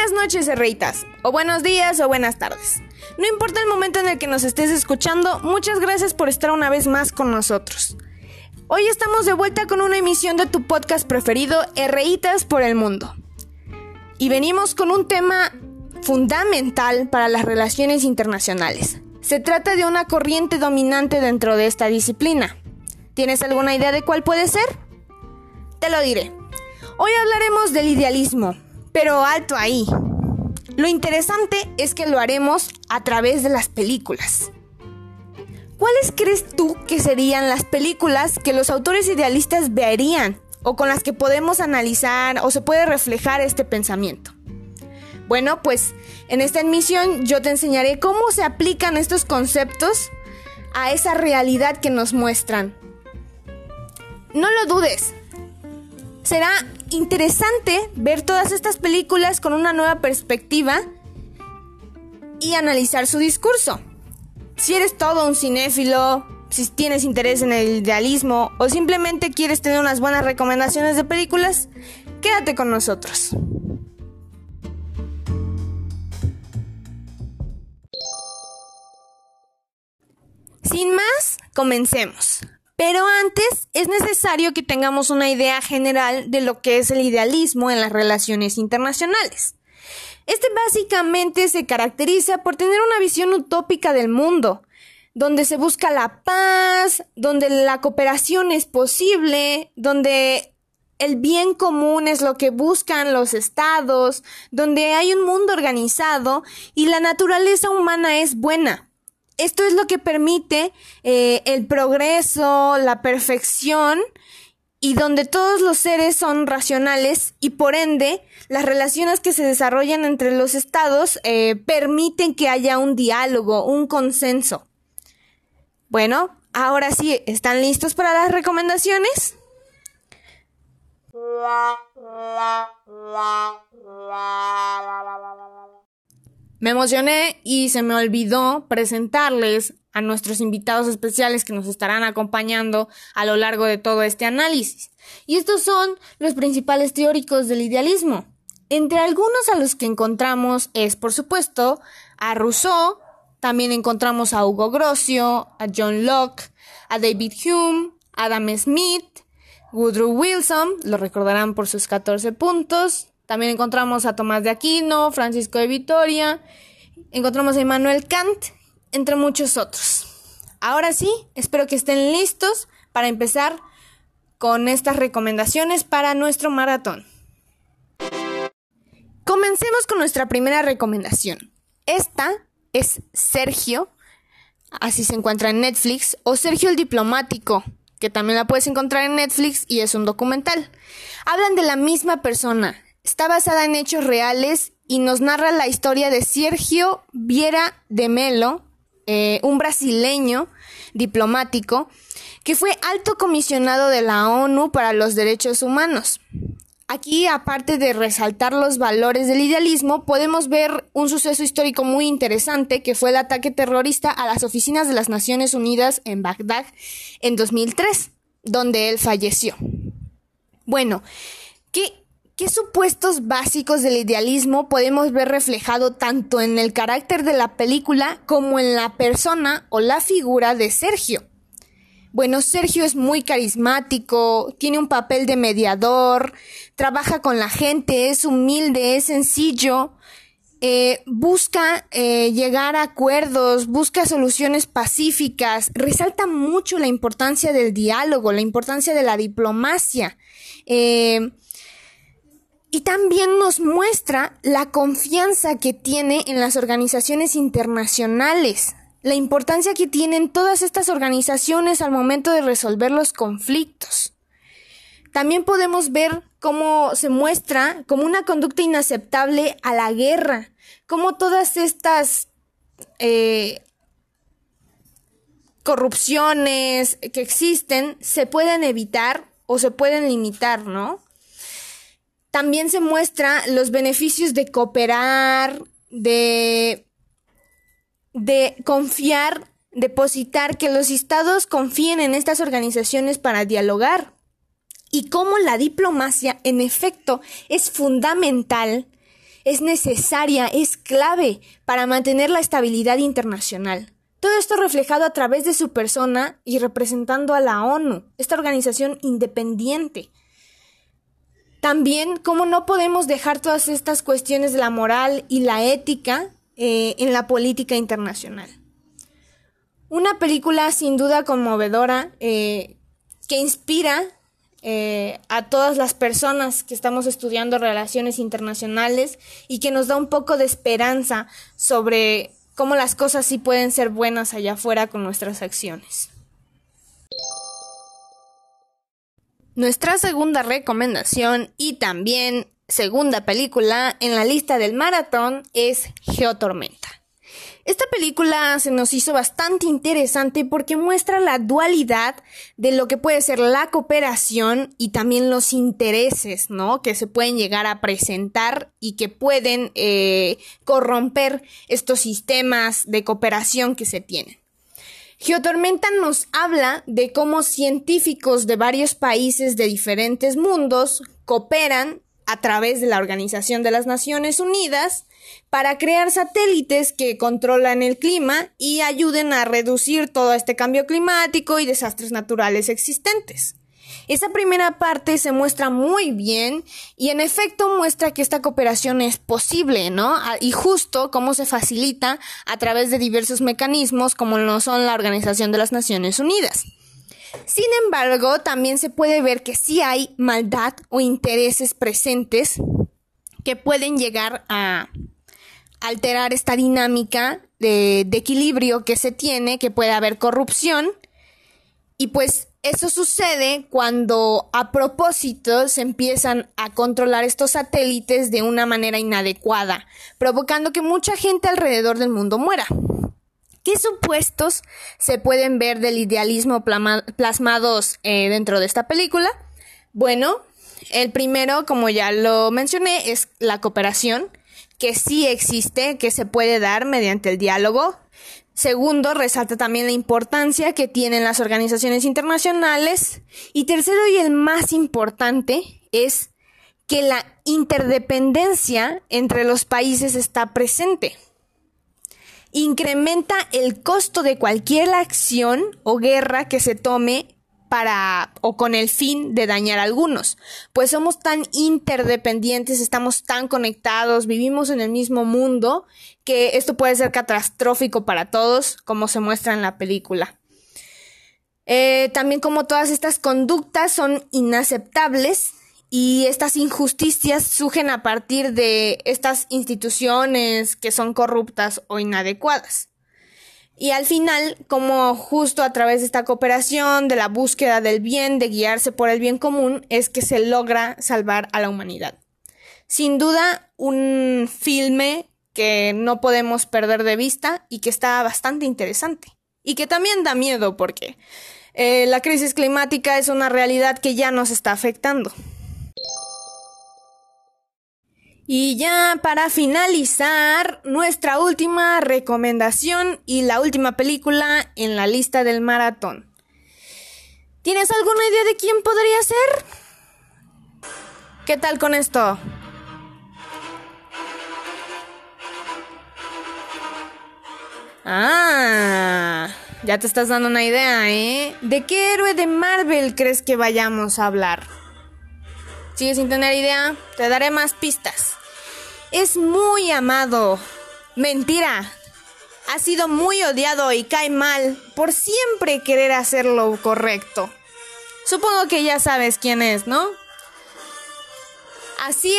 Buenas noches, herreitas, o buenos días o buenas tardes. No importa el momento en el que nos estés escuchando, muchas gracias por estar una vez más con nosotros. Hoy estamos de vuelta con una emisión de tu podcast preferido, Herreitas por el Mundo. Y venimos con un tema fundamental para las relaciones internacionales. Se trata de una corriente dominante dentro de esta disciplina. ¿Tienes alguna idea de cuál puede ser? Te lo diré. Hoy hablaremos del idealismo, pero alto ahí. Lo interesante es que lo haremos a través de las películas. ¿Cuáles crees tú que serían las películas que los autores idealistas verían o con las que podemos analizar o se puede reflejar este pensamiento? Bueno, pues en esta emisión yo te enseñaré cómo se aplican estos conceptos a esa realidad que nos muestran. No lo dudes. Será interesante ver todas estas películas con una nueva perspectiva y analizar su discurso. Si eres todo un cinéfilo, si tienes interés en el idealismo o simplemente quieres tener unas buenas recomendaciones de películas, quédate con nosotros. Sin más, comencemos. Pero antes es necesario que tengamos una idea general de lo que es el idealismo en las relaciones internacionales. Este básicamente se caracteriza por tener una visión utópica del mundo, donde se busca la paz, donde la cooperación es posible, donde el bien común es lo que buscan los estados, donde hay un mundo organizado y la naturaleza humana es buena. Esto es lo que permite eh, el progreso, la perfección y donde todos los seres son racionales y por ende las relaciones que se desarrollan entre los estados eh, permiten que haya un diálogo, un consenso. Bueno, ahora sí, ¿están listos para las recomendaciones? Me emocioné y se me olvidó presentarles a nuestros invitados especiales que nos estarán acompañando a lo largo de todo este análisis. Y estos son los principales teóricos del idealismo. Entre algunos a los que encontramos es, por supuesto, a Rousseau, también encontramos a Hugo Grocio, a John Locke, a David Hume, Adam Smith, Woodrow Wilson, lo recordarán por sus 14 puntos, también encontramos a Tomás de Aquino, Francisco de Vitoria, encontramos a Immanuel Kant, entre muchos otros. Ahora sí, espero que estén listos para empezar con estas recomendaciones para nuestro maratón. Comencemos con nuestra primera recomendación. Esta es Sergio, así se encuentra en Netflix, o Sergio el Diplomático, que también la puedes encontrar en Netflix y es un documental. Hablan de la misma persona, Está basada en hechos reales y nos narra la historia de Sergio Viera de Melo, eh, un brasileño diplomático que fue alto comisionado de la ONU para los Derechos Humanos. Aquí, aparte de resaltar los valores del idealismo, podemos ver un suceso histórico muy interesante que fue el ataque terrorista a las oficinas de las Naciones Unidas en Bagdad en 2003, donde él falleció. Bueno, ¿qué, ¿Qué supuestos básicos del idealismo podemos ver reflejado tanto en el carácter de la película como en la persona o la figura de Sergio? Bueno, Sergio es muy carismático, tiene un papel de mediador, trabaja con la gente, es humilde, es sencillo, eh, busca eh, llegar a acuerdos, busca soluciones pacíficas, resalta mucho la importancia del diálogo, la importancia de la diplomacia. Eh, y también nos muestra la confianza que tiene en las organizaciones internacionales, la importancia que tienen todas estas organizaciones al momento de resolver los conflictos. También podemos ver cómo se muestra como una conducta inaceptable a la guerra, cómo todas estas eh, corrupciones que existen se pueden evitar o se pueden limitar, ¿no? También se muestra los beneficios de cooperar, de, de confiar, depositar, que los estados confíen en estas organizaciones para dialogar. Y cómo la diplomacia, en efecto, es fundamental es necesaria, es clave para mantener la estabilidad internacional. Todo esto reflejado a través de su persona y representando a la ONU, esta organización independiente. También, cómo no podemos dejar todas estas cuestiones de la moral y la ética eh, en la política internacional. Una película sin duda conmovedora eh, que inspira eh, a todas las personas que estamos estudiando relaciones internacionales y que nos da un poco de esperanza sobre cómo las cosas sí pueden ser buenas allá afuera con nuestras acciones. Nuestra segunda recomendación y también segunda película en la lista del maratón es Geotormenta. Esta película se nos hizo bastante interesante porque muestra la dualidad de lo que puede ser la cooperación y también los intereses, ¿no? Que se pueden llegar a presentar y que pueden eh, corromper estos sistemas de cooperación que se tienen. Geotormenta nos habla de cómo científicos de varios países de diferentes mundos cooperan a través de la Organización de las Naciones Unidas para crear satélites que controlan el clima y ayuden a reducir todo este cambio climático y desastres naturales existentes. Esa primera parte se muestra muy bien y en efecto muestra que esta cooperación es posible, ¿no? Y justo cómo se facilita a través de diversos mecanismos como lo son la Organización de las Naciones Unidas. Sin embargo, también se puede ver que sí hay maldad o intereses presentes que pueden llegar a alterar esta dinámica de, equilibrio que se tiene, que puede haber corrupción. Y pues eso sucede cuando a propósito se empiezan a controlar estos satélites de una manera inadecuada, provocando que mucha gente alrededor del mundo muera. ¿Qué supuestos se pueden ver del idealismo plasmados eh, dentro de esta película? Bueno, el primero, como ya lo mencioné, es la cooperación que sí existe, que se puede dar mediante el diálogo. Segundo, resalta también la importancia que tienen las organizaciones internacionales. Y tercero y el más importante es que la interdependencia entre los países está presente. Incrementa el costo de cualquier acción o guerra que se tome para o con el fin de dañar a algunos, pues somos tan interdependientes, estamos tan conectados, vivimos en el mismo mundo que esto puede ser catastrófico para todos, como se muestra en la película. Eh, también como todas estas conductas son inaceptables y estas injusticias surgen a partir de estas instituciones que son corruptas o inadecuadas. Y al final, como justo a través de esta cooperación, de la búsqueda del bien, de guiarse por el bien común, es que se logra salvar a la humanidad. Sin duda, un filme que no podemos perder de vista y que está bastante interesante. Y que también da miedo porque eh, la crisis climática es una realidad que ya nos está afectando. Y ya para finalizar, nuestra última recomendación y la última película en la lista del maratón. ¿Tienes alguna idea de quién podría ser? ¿Qué tal con esto? Ah, ya te estás dando una idea, ¿eh? ¿De qué héroe de Marvel crees que vayamos a hablar? ¿Sigues sin tener idea? Te daré más pistas. Es muy amado. Mentira. Ha sido muy odiado y cae mal por siempre querer hacer lo correcto. Supongo que ya sabes quién es, ¿no? Así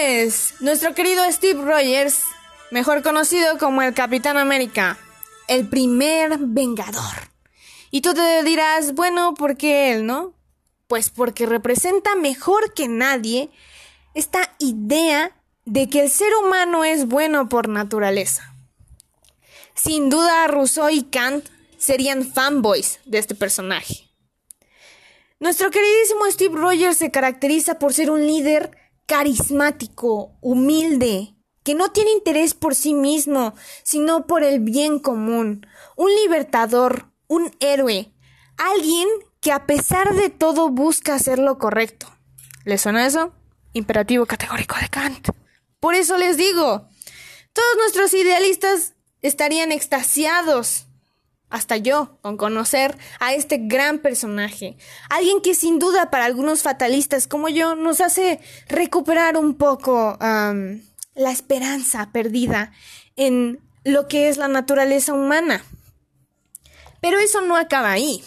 es. Nuestro querido Steve Rogers, mejor conocido como el Capitán América, el primer Vengador. Y tú te dirás, bueno, ¿por qué él, no? Pues porque representa mejor que nadie esta idea de que el ser humano es bueno por naturaleza. Sin duda, Rousseau y Kant serían fanboys de este personaje. Nuestro queridísimo Steve Rogers se caracteriza por ser un líder carismático, humilde, que no tiene interés por sí mismo, sino por el bien común, un libertador, un héroe, alguien que a pesar de todo busca hacer lo correcto. ¿Le suena eso? Imperativo categórico de Kant. Por eso les digo, todos nuestros idealistas estarían extasiados, hasta yo, con conocer a este gran personaje. Alguien que sin duda para algunos fatalistas como yo nos hace recuperar un poco la esperanza perdida en lo que es la naturaleza humana. Pero eso no acaba ahí.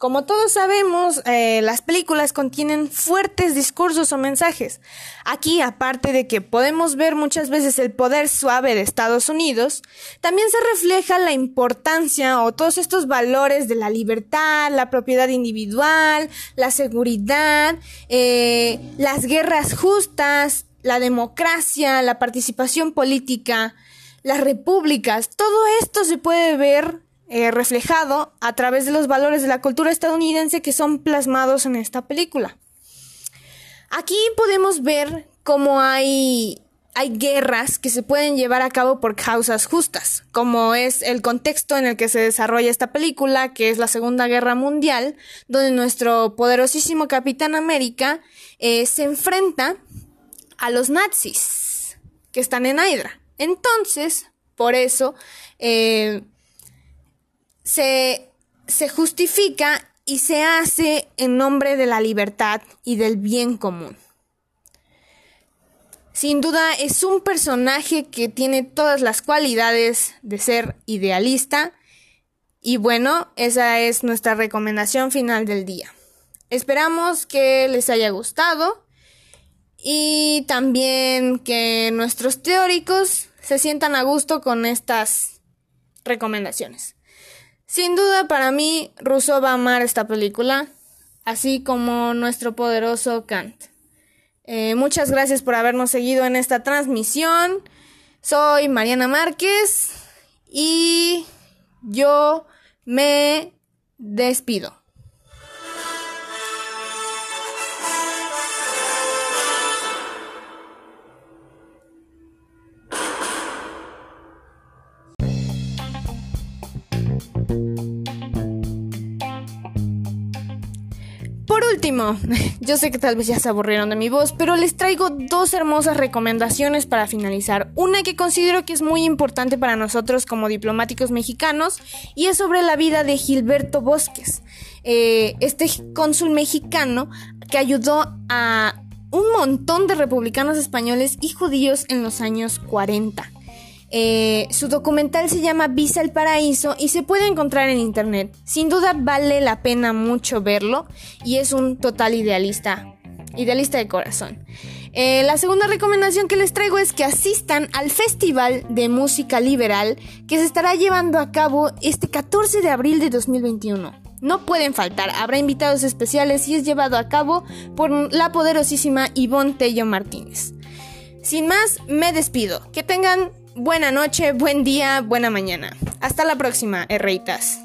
Como todos sabemos, eh, las películas contienen fuertes discursos o mensajes. Aquí, aparte de que podemos ver muchas veces el poder suave de Estados Unidos, también se refleja la importancia o todos estos valores de la libertad, la propiedad individual, la seguridad, eh, las guerras justas, la democracia, la participación política, las repúblicas. Todo esto se puede ver eh, reflejado a través de los valores de la cultura estadounidense que son plasmados en esta película. Aquí podemos ver cómo hay, hay guerras que se pueden llevar a cabo por causas justas, como es el contexto en el que se desarrolla esta película, que es la Segunda Guerra Mundial, donde nuestro poderosísimo Capitán América eh, se enfrenta a los nazis que están en Hydra. Entonces, por eso, eh, se, se justifica y se hace en nombre de la libertad y del bien común. Sin duda es un personaje que tiene todas las cualidades de ser idealista y bueno, esa es nuestra recomendación final del día. Esperamos que les haya gustado y también que nuestros teóricos se sientan a gusto con estas recomendaciones. Sin duda para mí, Rousseau va a amar esta película, así como nuestro poderoso Kant. Eh, muchas gracias por habernos seguido en esta transmisión. Soy Mariana Márquez y yo me despido. Último, yo sé que tal vez ya se aburrieron de mi voz, pero les traigo dos hermosas recomendaciones para finalizar. Una que considero que es muy importante para nosotros como diplomáticos mexicanos y es sobre la vida de Gilberto Bosques, eh, este cónsul mexicano que ayudó a un montón de republicanos españoles y judíos en los años 40. Eh, su documental se llama Visa el Paraíso y se puede encontrar en internet. Sin duda vale la pena mucho verlo y es un total idealista, idealista de corazón. Eh, la segunda recomendación que les traigo es que asistan al Festival de Música Liberal que se estará llevando a cabo este 14 de abril de 2021. No pueden faltar, habrá invitados especiales y es llevado a cabo por la poderosísima Ivonne Tello Martínez. Sin más, me despido. Que tengan buena noche, buen día, buena mañana. Hasta la próxima, herreitas.